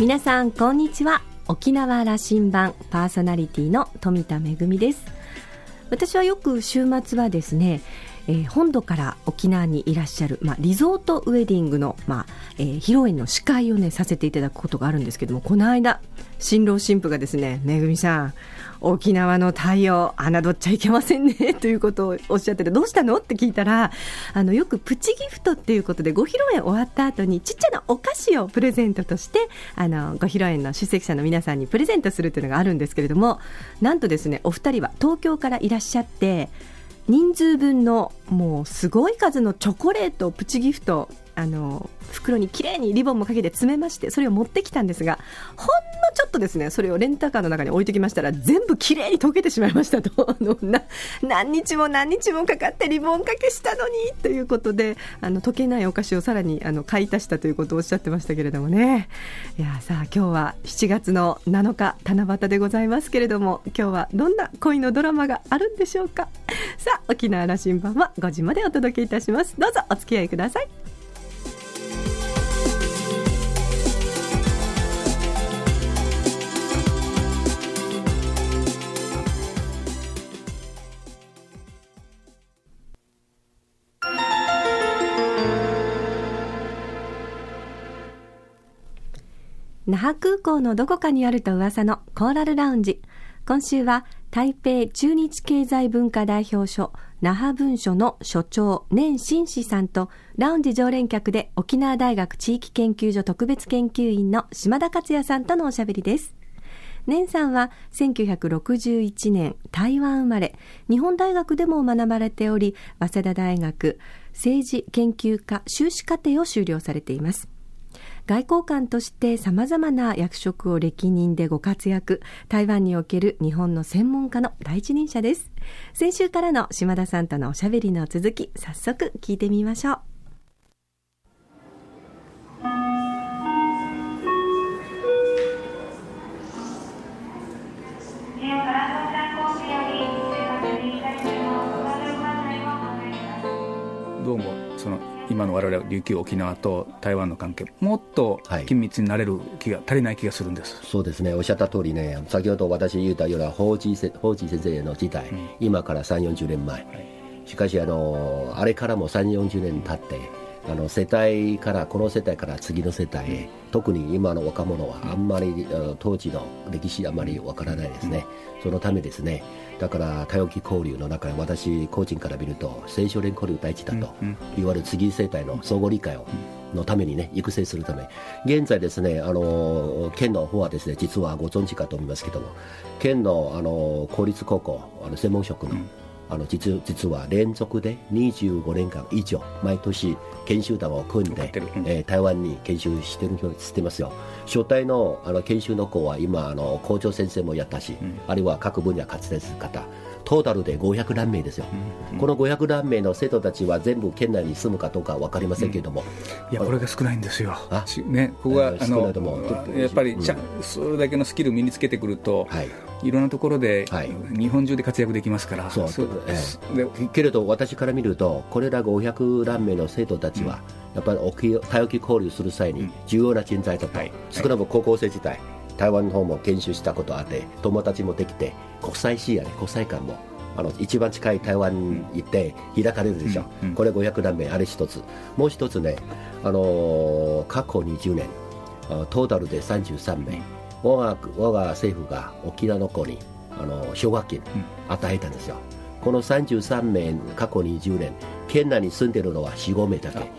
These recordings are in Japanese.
皆さんこんにちは。沖縄羅針盤パーソナリティの富田恵です。私はよく週末はですねえー、本土から沖縄にいらっしゃる、まあ、リゾートウェディングの、まあえー、披露宴の司会を、ね、させていただくことがあるんですけどもこの間新郎新婦がですねめぐみさん沖縄の太陽侮っちゃいけませんねということをおっしゃっててどうしたのって聞いたらあのよくプチギフトっていうことでご披露宴終わった後にちっちゃなお菓子をプレゼントとしてあのご披露宴の出席者の皆さんにプレゼントするというのがあるんですけれどもなんとですねお二人は東京からいらっしゃって人数分のもうすごい数のチョコレートプチギフトあの袋にきれいにリボンもかけて詰めましてそれを持ってきたんですがほんのちょっとですねそれをレンタカーの中に置いてきましたら全部きれいに溶けてしまいましたと。な何日も何日もかかってリボンかけしたのにということであの溶けないお菓子をさらにあの買い足したということをおっしゃってましたけれどもね。いやさあ今日は7月の7日七夕でございますけれども今日はどんな恋のドラマがあるんでしょうか。さあ沖縄羅針盤は5時までお届けいたします。どうぞお付き合いください。那覇空港のどこかにあると噂のコーラルラウンジ。今週は台北中日経済文化代表所那覇文書の所長年新志さんとラウンジ常連客で沖縄大学地域研究所特別研究員の島田克也さんとのおしゃべりです。年さんは1961年台湾生まれ、日本大学でも学ばれており、早稲田大学政治研究科修士課程を修了されています。外交官として様々な役職を歴任でご活躍、台湾における日本の専門家の第一人者です。先週からの島田さんとのおしゃべりの続き、早速聞いてみましょう。ど今の我々琉球沖縄と台湾の関係もっと緊密になれる気が、はい、足りない気がするんです。そうですね。おっしゃった通りね先ほど私言ったような法治先生の時代、うん、今から3 4 0年前、はい、しかしあのあれからも3 4 0年経ってあの世帯からこの世帯から次の世帯へ、特に今の若者はあんまり、当時の歴史あまりわからないですね、そのためですね。だから多様期交流の中で私個人から見ると青少年交流第一だと、いわゆる次世代の相互理解を、のためにね育成するため。現在ですねあの県の方はですね実はご存知かと思いますけども県のあの公立高校あの専門職の、あの実実は連続で25年間以上毎年研修団を組んで、うん、えー、台湾に研修してる人知ってますよ。初代のあの研修の子は今あの校長先生もやったし、うん、あるいは各分野活躍する方トータルで500何名ですよ、うん、この500何名の生徒たちは全部県内に住むかどうか分かりませんけれども、うん、いやこれが少ないんですよ、ね、ここは、あのやっぱりそれだけのスキル身につけてくると、はい、いろんなところで、はい、日本中で活躍できますから、そうそうえー、けれど私から見ると、これら500何名の生徒たちは、やっぱり多様期交流する際に重要な人材だと、少なくとも高校生時代、台湾の方も研修したことあって友達もできて国際視野ね国際観もあの一番近い台湾に行って開かれるでしょ、うんうん、これ500何名あれ一つ。もう一つね、あのー、過去20年トータルで33名。我が我が政府が沖縄の子にあの奨学金与えたんですよ、この33名過去20年県内に住んでるのは45名だけ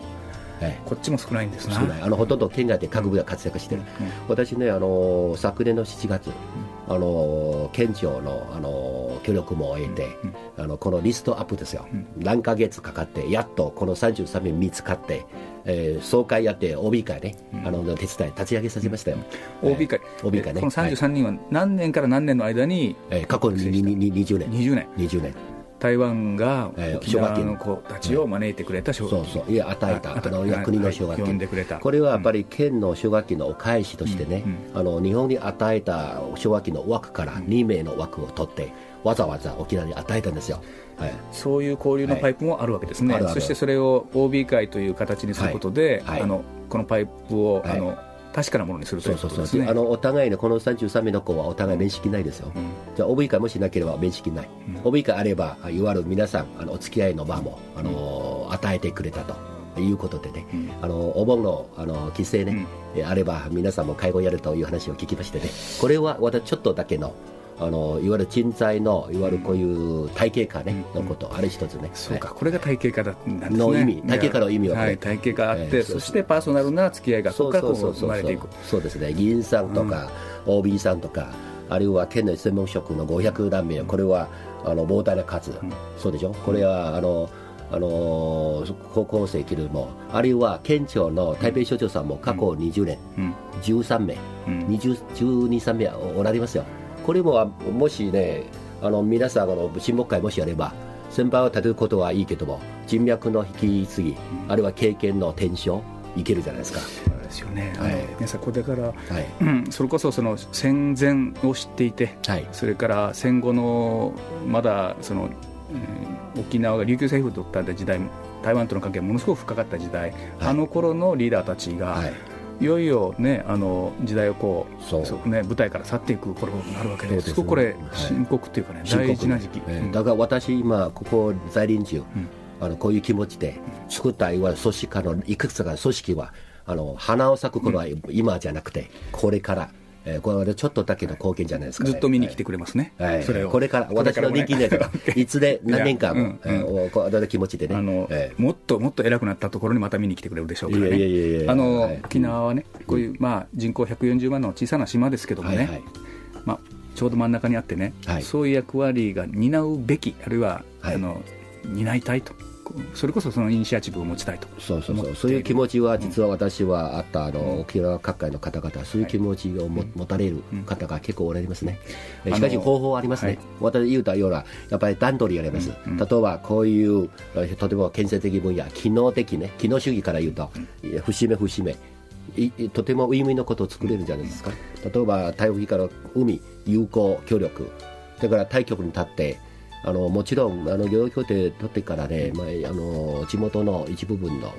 こっちも少ないんですね少ない。あのほとんど県外で各部が活躍してる、うんうん、私ねあの昨年の7月、うん、あの県庁のあの協力も得て、あのこのリストアップですよ、何ヶ月かかってやっとこの33名見つかってえー、総会やって OB 会ね、うん、あの手伝い立ち上げさせましたよ、うん、OB 会、えー、OB 会ね。この33人は何年から何年の間に、えー、過去に20年。20年。20年台湾が沖縄の子たちを招いてくれた奨学金、そうそう。いや与えた。あの国の奨学金、これはやっぱり県の奨学金のお返しとしてね、あの日本に与えた奨学金の枠から2名の枠を取って、わざわざ沖縄に与えたんですよ。はい、そういう交流のパイプもあるわけですね、はい、そしてそれを OB 会という形にすることで、はい、あのこのパイプを、あの確かなものにするということですね。あのお互いのこの33名の子はお互い面識ないですよ。うん、じゃあ、帯会もしなければ面識ない。うん、帯会あれば、いわゆる皆さん、あのお付き合いの場も、あの与えてくれたと。いうことでね、うん、あのお盆のあの規制ね、うん、あれば皆さんも介護やるという話を聞きましてねこれは私ちょっとだけのあのいわゆる人材のいわゆるこういう体系化、ねのこと、あれ一つね。そうか、これが体系化だなんですね。の意味体系化の意味ははい、体系化あって、そしてパーソナルな付き合いがそこからこう生まれていく。そうですね。議員さんとか、OB さんとかあるいは県の専門職の500何名これはあの膨大な数、そうでしょ？これはあのあの高校生切るもあるいは県庁の台北省庁さんも過去20年、うん、13名、うん、12、3名おられますよこれももしねあの皆さんあの親睦会もしあれば先輩を立てることはいいけども人脈の引き継ぎ、あるいは経験の転承いけるじゃないですか。ですよね、はい、皆さん、これから、はい。うん、それこそその戦前を知っていて、はい、それから戦後のまだその、うん、沖縄が琉球政府とった時代、台湾との関係がものすごく深かった時代、はい、あの頃のリーダーたちが、はいいよいよ、ね、あの時代をこうそう。ね、舞台から去っていく頃になるわけで、すごくこれ、深刻っていうかね、大事な時期、だから私、今、ここ在臨中、あのこういう気持ちで作ったいわゆる組織化のいくつかの組織は、あの花を咲く頃は今じゃなくて、これから。えー、これはちょっとだけの貢献じゃないですか、ね、ずっと見に来てくれますね、はい、それを。これから、私の人気ね、いつで何年間も、うんえー、こう気持ちでね。あの、えー、もっともっと偉くなったところにまた見に来てくれるでしょうからね、あの、はい、沖縄はね、こういう、まあ、人口140万の小さな島ですけどもね、はいはい、まあ、ちょうど真ん中にあってね、はい、そういう役割が担うべき、あるいは、あの担いたいと。それこそそのイニシアチブを持ちたいとそうそうそう。そういう気持ちは実は私はあったあの、沖縄各界の方々そういう気持ちをも、持たれる方が結構おられますね、しかし方法ありますね、私言うたようなやっぱり段取りあります、例えばこういうとても建設的分野機能的ね機能主義から言うと、節目節目。とてもウィンウィンのことを作れるじゃないですか。例えば台風から海友好協力。だから対局に立ってあのもちろんあの漁業協定取ってからね、まあ、あの地元の一部分の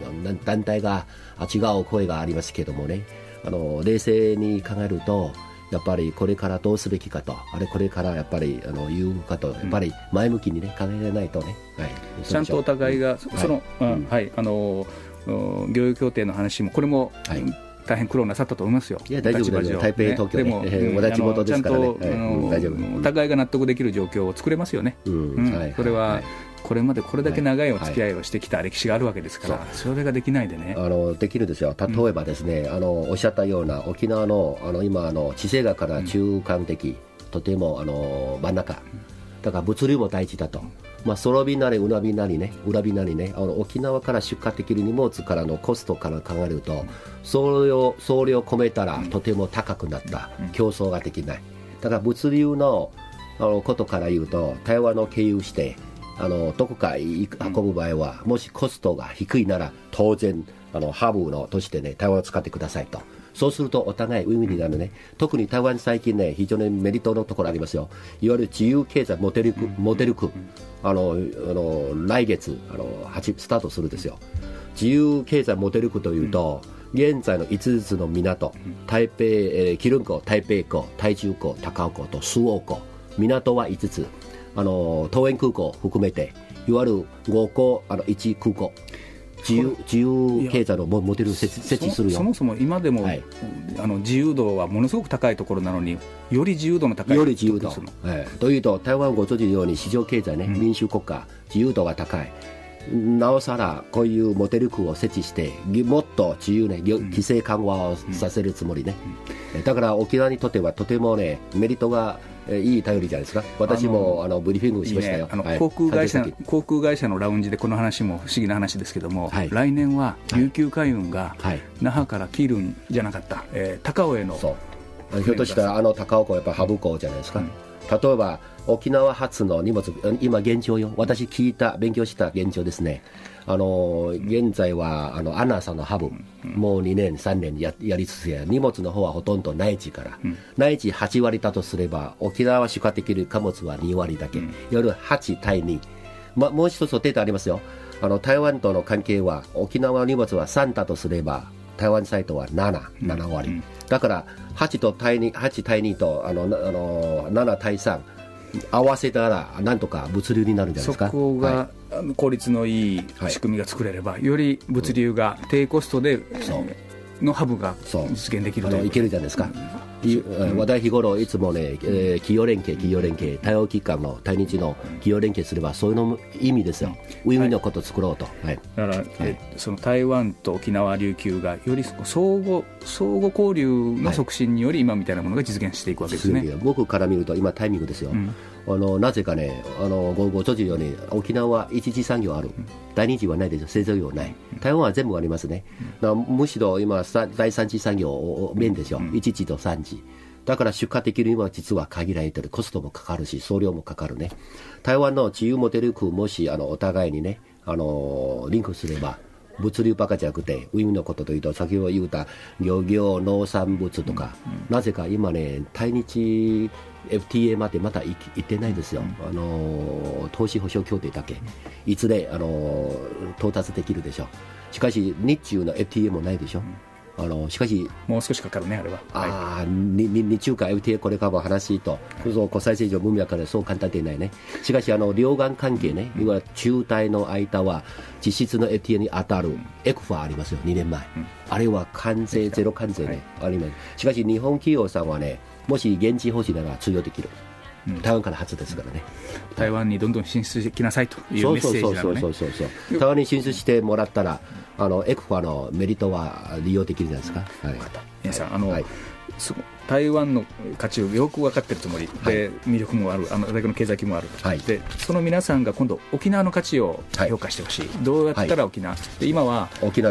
団体が違う声がありますけどもね。あの冷静に考えるとやっぱりこれからどうすべきかと、あれこれからやっぱりあの言うかと、やっぱり前向きにね、考えないとね、はい、ちゃんとお互いが、その、はい、はい、あの漁業協定の話も、これも、はい大変苦労なさったと思いますよ。いや大丈夫大丈夫。台北、東京、ね、でも、えー、同じ地元ですからね。ちゃんと、大丈夫。お互いが納得できる状況を作れますよね。うん。はい、これは、これまでこれだけ長いお付き合いをしてきた歴史があるわけですから、はいはい、それができないでねあのできるんですよ、例えばですね、うん、あのおっしゃったような沖縄のあの今あの、地政学から中間的、うん、とてもあの真ん中、だから物流も大事だと。まあ、ソロ便なり、うな便なりね、裏便なりね、あの沖縄から出荷できる荷物からのコストから考えると、送料送料込めたらとても高くなった、競争ができない。だから物流のあのことから言うと、台湾を経由して、あのどこか運ぶ場合は、もしコストが低いなら、当然、あのハブのとしてね、台湾を使ってくださいと。そうするとお互いウィンウィンになるね、特に台湾最近ね、非常にメリットのところありますよ、いわゆる自由経済モデル区、モデル区、あのあの来月あのスタートするんですよ。自由経済モデル区というと、現在の5つの港、台北、えー、キルン港、台北港、台中港、高尾港と周防港、港は5つ、あの桃園空港含めて、いわゆる5港、あの1空港、自由自由経済のモデルを設置するよ。そもそも今でも、はい、あの自由度はものすごく高いところなのにより自由度の高いより自由度、はい、というと台湾ご存知のように市場経済ね、うん、民主国家自由度が高い。なおさらこういうモデル区を設置してもっと自由ね規制緩和をさせるつもりね、だから沖縄にとってはとてもねメリットがいい頼りじゃないですか、私もあのブリーフィングしましたよ、あの航空会社航空会社のラウンジでこの話も不思議な話ですけども、はい、来年は琉球海運が那覇からキルンじゃなかった、えー、高尾へのひょっとしたらあの高尾港、やっぱハブ港じゃないですか。うん。例えば沖縄発の荷物、今、現状よ、私聞いた、勉強した現状ですね、あの現在はあのアナさんのハブ、もう2年、3年ややりつつや、荷物の方はほとんど内地から、うん、内地8割だとすれば、沖縄出荷できる貨物は2割だけ、うん、夜8対2、ま、もう一つデータありますよ、あの台湾との関係は、沖縄の荷物は3だとすれば、台湾サイトは7、7割、だから8と対2 8対2とあのあの7対3合わせたらなんとか物流になるんじゃないですか。そこが、はい、効率のいい仕組みが作れれば、はい、より物流が低コストで、のハブが実現できるといけるじゃないですか、うん、話題日頃いつもね、えー、企業連携企業連携対応機関の対日の企業連携すればそういうの意味ですよ、ウィンウィンのことを作ろうと、はい、だから、はい、その台湾と沖縄琉球がより相互相互交流の促進により今みたいなものが実現していくわけですね、僕から見ると今タイミングですよ、うんあのなぜかね、あのごご存知のように、沖縄は一次産業ある、第二次はないですよ、製造業ない、台湾は全部ありますね、むしろ今、第三次産業、面ですよ、一次と三次。だから出荷できるには実は限られてる、コストもかかるし、送料もかかるね。台湾の自由モデル区、もしあのお互いにね、あのリンクすれば、物流ばかじゃなくて、ウィンのことというと、先ほど言った漁業、農産物とか、なぜか今ね、対日 FTA までまだ行ってないですよ、あの投資保証協定だけ、いずれあの到達できるでしょう、しかし日中の FTA もないでしょ。うあのしかし、もう少しかかるね、あれは。ああ、に日中華 FTA これからも話と、国際政治の文脈からそう簡単でないね。しかし、あの両岸関係ね、いわゆる中台の間は、実質の FTA に当たるエクファありますよ、2年前。あれは関税、ゼロ関税ね、あります。しかし、日本企業さんはね、もし現地方針なら通用できる。台湾から初ですからね、台湾にどんどん進出してきなさいというメッセージなのね。そうそうそうそう台湾に進出してもらったらあのエクファのメリットは利用できるじゃないですか、はい、皆さんあの、はい。台湾の価値をよく分かっているつもりで、魅力もある、あの大学の経済規模もある、はい、でその皆さんが今度、沖縄の価値を評価してほしい、はい、どうやったら沖縄、で今は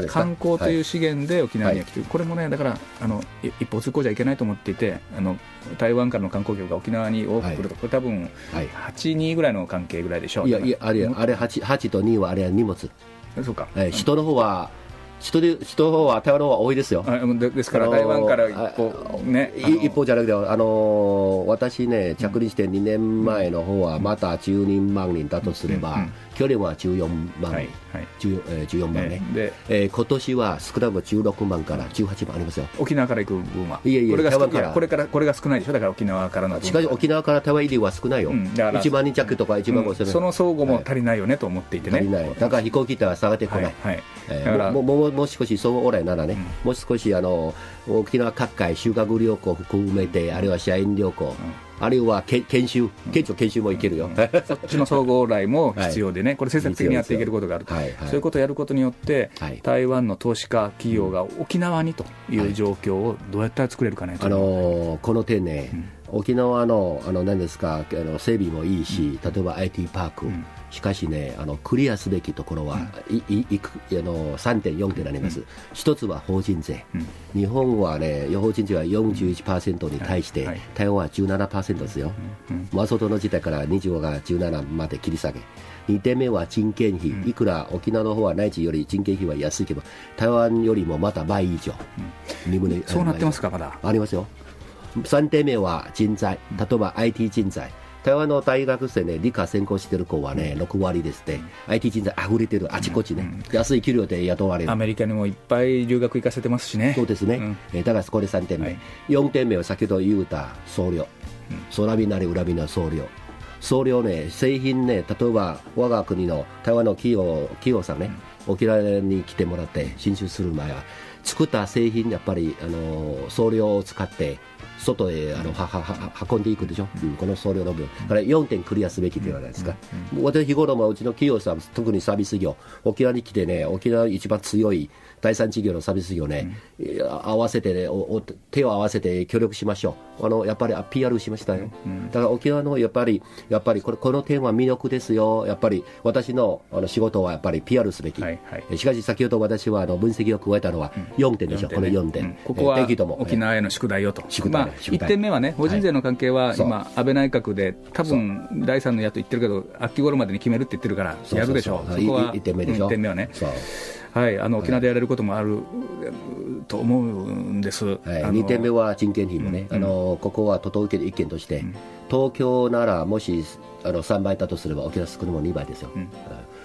観光という資源で沖縄に来てる、これもね、だからあの一方通行じゃいけないと思っていて、あの台湾からの観光客が沖縄に多く来ると、これ、多分8、2ぐらいの関係ぐらいでしょう。いやいやあれあれ 8, 8と2はあれは荷物そうか、人の方は人で人の方は台湾の方は多いですよ。でですから台湾から一方、ね、一方じゃなくて、あの私ね、着任して2年前の方はまた12万人だとすれば、去年は14万、はいはい。えー、14万ね、でえー、今年は少なくとも16万から18万ありますよ。沖縄から行く分は、いやいや、これがから。これからこれが少ないでしょ、だから沖縄から。のしかし沖縄から台湾入りは少ないよ、うん、1万人弱とか1万5千、うん、その相互も足りないよね、と思っていてね、足りない、だから飛行機っては下がってこない、はい。はい。えー、だからもももう少しそうおらいならね、うん、もう少しあの沖縄各界修学旅行含めて、あるいは社員旅行、あるいはけ研修、県庁研修もいけるよ、そっちの総合来も必要でね、これ、政策的にやっていけることがあると、そういうことをやることによって、台湾の投資家企業が沖縄にという状況をどうやったら作れるかね、あのこの点ね、沖縄のあの何ですかあの整備もいいし、例えば IT パーク、しかしね、あのクリアすべきところは、うん、いいくあの3点、4点あります、うん、一つは法人税、うん、日本はね、法人税は41%に対して、はい、台湾は17%ですよ、マソトの時代から25が17まで切り下げ。2点目は人件費、いくら沖縄の方は内地より人件費は安いけど、台湾よりもまた倍以上、そうなってますか、まだ。ありますよ。3点目は人材、例えば IT 人材。台湾の大学生ね、理科専攻してる子はね、6割ですね、IT 人材あふれてる、あちこちね、安い給料で雇われる。アメリカにもいっぱい留学行かせてますしね。そうですね。うん、えだからこれ3点目。はい、4点目は先ほど言うた送料。空びなり裏びな送料。送料ね、製品ね、例えば我が国の台湾の企業企業さんね、沖縄に来てもらって進出する前は、作った製品、やっぱりあの送料を使って、外へあのははは運んでいくでしょ、うん、この送料の分、だから4点クリアすべきではないですか、うん。うん、私、日頃もうちの企業さん、特にサービス業、沖縄に来てね、沖縄一番強い第三事業のサービス業ね、うん、合わせてねお、手を合わせて協力しましょう、あのやっぱり PR しましたよ、うん、だから沖縄のやっぱり、やっぱりこれこの点は魅力ですよ、やっぱり私のあの仕事はやっぱり PR すべき、はいはい、しかし先ほど私はあの分析を加えたのは4点でしょ、うん、この4点、ここは沖縄への宿題よと、宿題、まあ、1点目はね、法人税の関係は今、安倍内閣で、多分第三の野党言ってるけど、秋頃までに決めるって言ってるから、やるでしょう、そこは1点目でしょ、1点目はね。はい、あの沖縄でやれることもあると思うんです、はい、2点目は人件費もね、うん、あのここは都道府県の意見として、うん、東京ならもしあの3倍だとすれば沖縄少なくとも2倍ですよ、うん、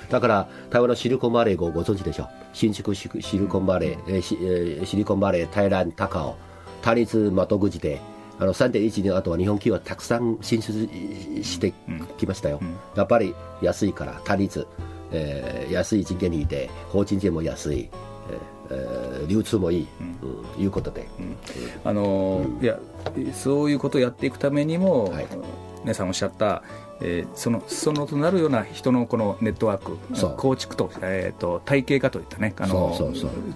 だから台湾のシリコンバレーごご存知でしょう。新宿シリコンバレー、えー、シリコンバレー台湾高尾。他立窓口であの3.1の後は日本企業はたくさん進出してきましたよ、うん。うん、やっぱり安いから他立、えー、安い人件費で法人税も安い、えー、流通もいい、うん、いうことで、あのいやそういうことをやっていくためにも、はい、姉さんおっしゃったえー、その裾野となるような人のこのネットワーク構築と,、えーと、体系化といったねあの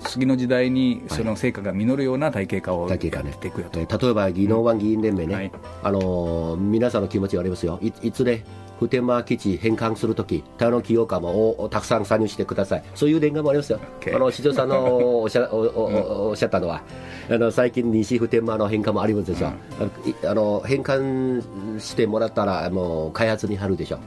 次の時代にその成果が実るような体系化をやっていくよと、ね、例えば技能湾議員連盟ね、はい、あの皆さんの気持ちがありますよ。いいつで普天間基地返還するとき、他の企業家もたくさん参入してください、そういう念願もありますよ、あの市長さんのおっしゃ おおっしゃったのは、あの最近、西普天間の返還もありますでしょ、うん、あの返還してもらったら、もう開発に貼るでしょ、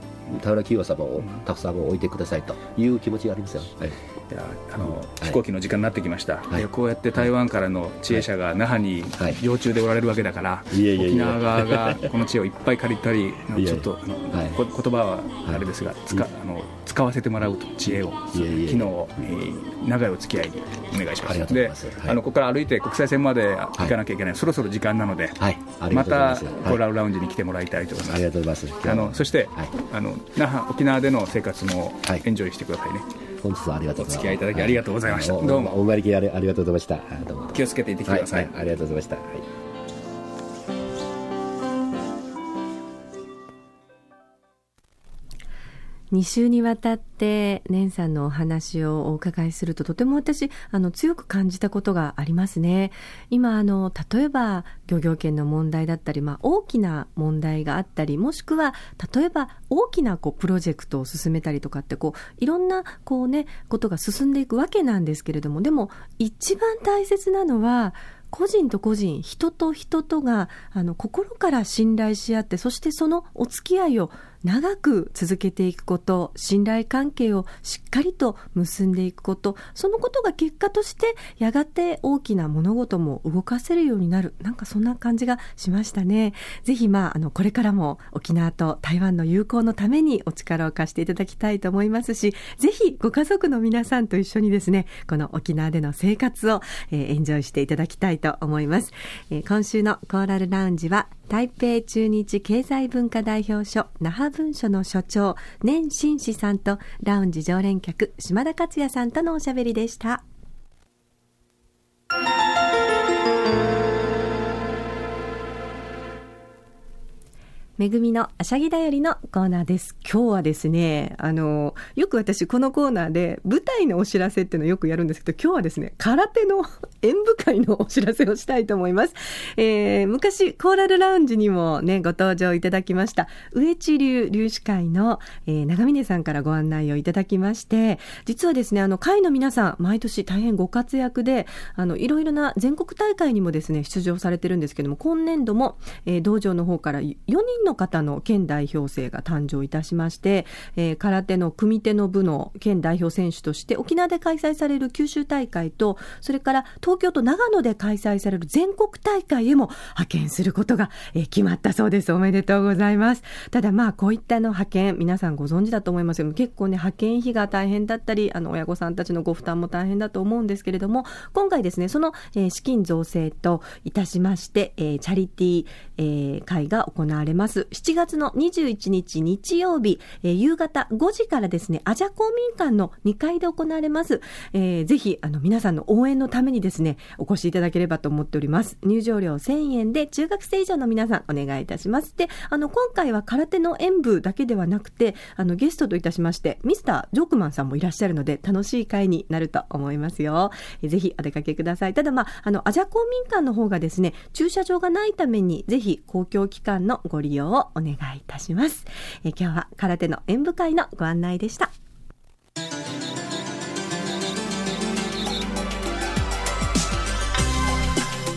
他の企業様をたくさん置いてくださいという気持ちがありますよ。はいやあの、飛行機の時間になってきました、はい、こうやって台湾からの知恵者が那覇に常駐でおられるわけだから、沖縄側がこの知恵をいっぱい借りたり、ちょっとあの、言葉はあれですが、使あの使わせてもらうと知恵を、昨日、えー、長いお付き合いお願いします。で、あのここから歩いて国際線まで行かなきゃいけない、そろそろ時間なので、またコーラルラウンジに来てもらいたいと思います。ありがとうございます。あのそして、あの那覇沖縄での生活もエンジョイしてくださいね。本日はありがとうございます。お付き合いいただきありがとうございました。どうも。お参りきありありがとうございました。気をつけていってきてください。ありがとうございました。2週にわたって年さんのお話をお伺いするととても私あの強く感じたことがありますね。今あの例えば漁業権の問題だったり、まあ、大きな問題があったりもしくは例えば大きなこうプロジェクトを進めたりとかってこういろんなこう、ね、ことが進んでいくわけなんですけれどもでも一番大切なのは個人と個人、人と人とがあの心から信頼し合って、そしてそのお付き合いを長く続けていくこと、信頼関係をしっかりと結んでいくこと、そのことが結果としてやがて大きな物事も動かせるようになる。なんかそんな感じがしましたね。ぜひまあ、あの、これからも沖縄と台湾の友好のためにお力を貸していただきたいと思いますし、ぜひご家族の皆さんと一緒にですね、この沖縄での生活を、えー、エンジョイしていただきたいと思います。えー、今週のコーラルラウンジは台北駐日経済文化代表所那覇文書の所長年新志さんとラウンジ常連客島田克也さんとのおしゃべりでした。めぐみのあしゃぎだよりのコーナーです。今日はですね、あの、よく私このコーナーで舞台のお知らせっていうのをよくやるんですけど、今日はですね、空手の 演舞会のお知らせをしたいと思います。えー、昔、コーラルラウンジにもね、ご登場いただきました、上地流流士会の、えー、長峰さんからご案内をいただきまして、実はですね、あの、会の皆さん、毎年大変ご活躍で、あの、いろいろな全国大会にもですね、出場されてるんですけども、今年度も、えー、道場の方から4人の方の県代表生が誕生いたしまして、えー、空手の組手の部の県代表選手として沖縄で開催される九州大会と、それから東京と長野で開催される全国大会へも派遣することが、えー、決まったそうです。おめでとうございます。ただまあこういったの派遣、皆さんご存知だと思いますけど結構ね、派遣費が大変だったり、あの親御さんたちのご負担も大変だと思うんですけれども、今回ですね、その、えー、資金造成といたしまして、えー、チャリティー、えー、会が行われます。7月の21日日曜日、えー、夕方5時からですね、アジャ公民館の2階で行われます。えー、ぜひ、あの、皆さんの応援のためにですね、お越しいただければと思っております。入場料1000円で、中学生以上の皆さん、お願いいたします。で、あの、今回は空手の演舞だけではなくて、あの、ゲストといたしまして、ミスター・ジョークマンさんもいらっしゃるので、楽しい会になると思いますよ。えー、ぜひ、お出かけください。ただ、まあ、あの、アジャ公民館の方がですね、駐車場がないために、ぜひ、公共機関のご利用をお願いいたします。え今日は空手の演舞会のご案内でした。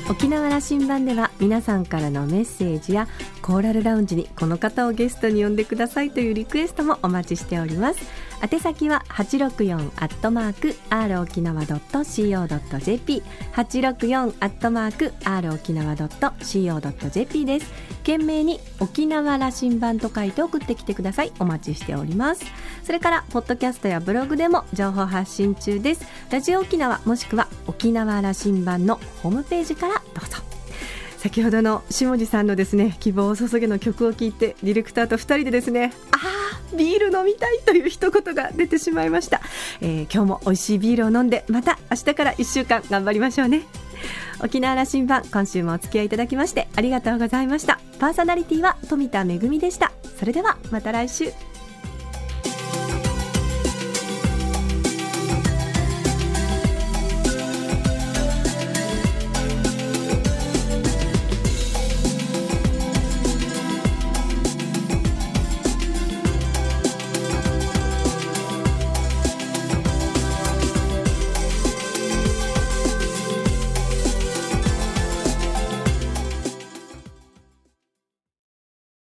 沖縄羅針盤では皆さんからのメッセージやコーラルラウンジにこの方をゲストに呼んでくださいというリクエストもお待ちしております宛先は864アットマーク r 沖縄ドット .co.jp 864アットマーク r 沖縄ドット .co.jp です。懸命に沖縄羅針盤と書いて送ってきてください。お待ちしております。それからポッドキャストやブログでも情報発信中です。ラジオ沖縄もしくは沖縄羅針盤のホームページからどうぞ。先ほどの下地さんのですね希望を注げの曲を聴いてディレクターと2人でですねああビール飲みたいという一言が出てしまいました、えー、今日も美味しいビールを飲んでまた明日から1週間頑張りましょうね。沖縄羅針盤今週もお付き合いいただきましてありがとうございました。パーソナリティは富田恵でした。それではまた来週。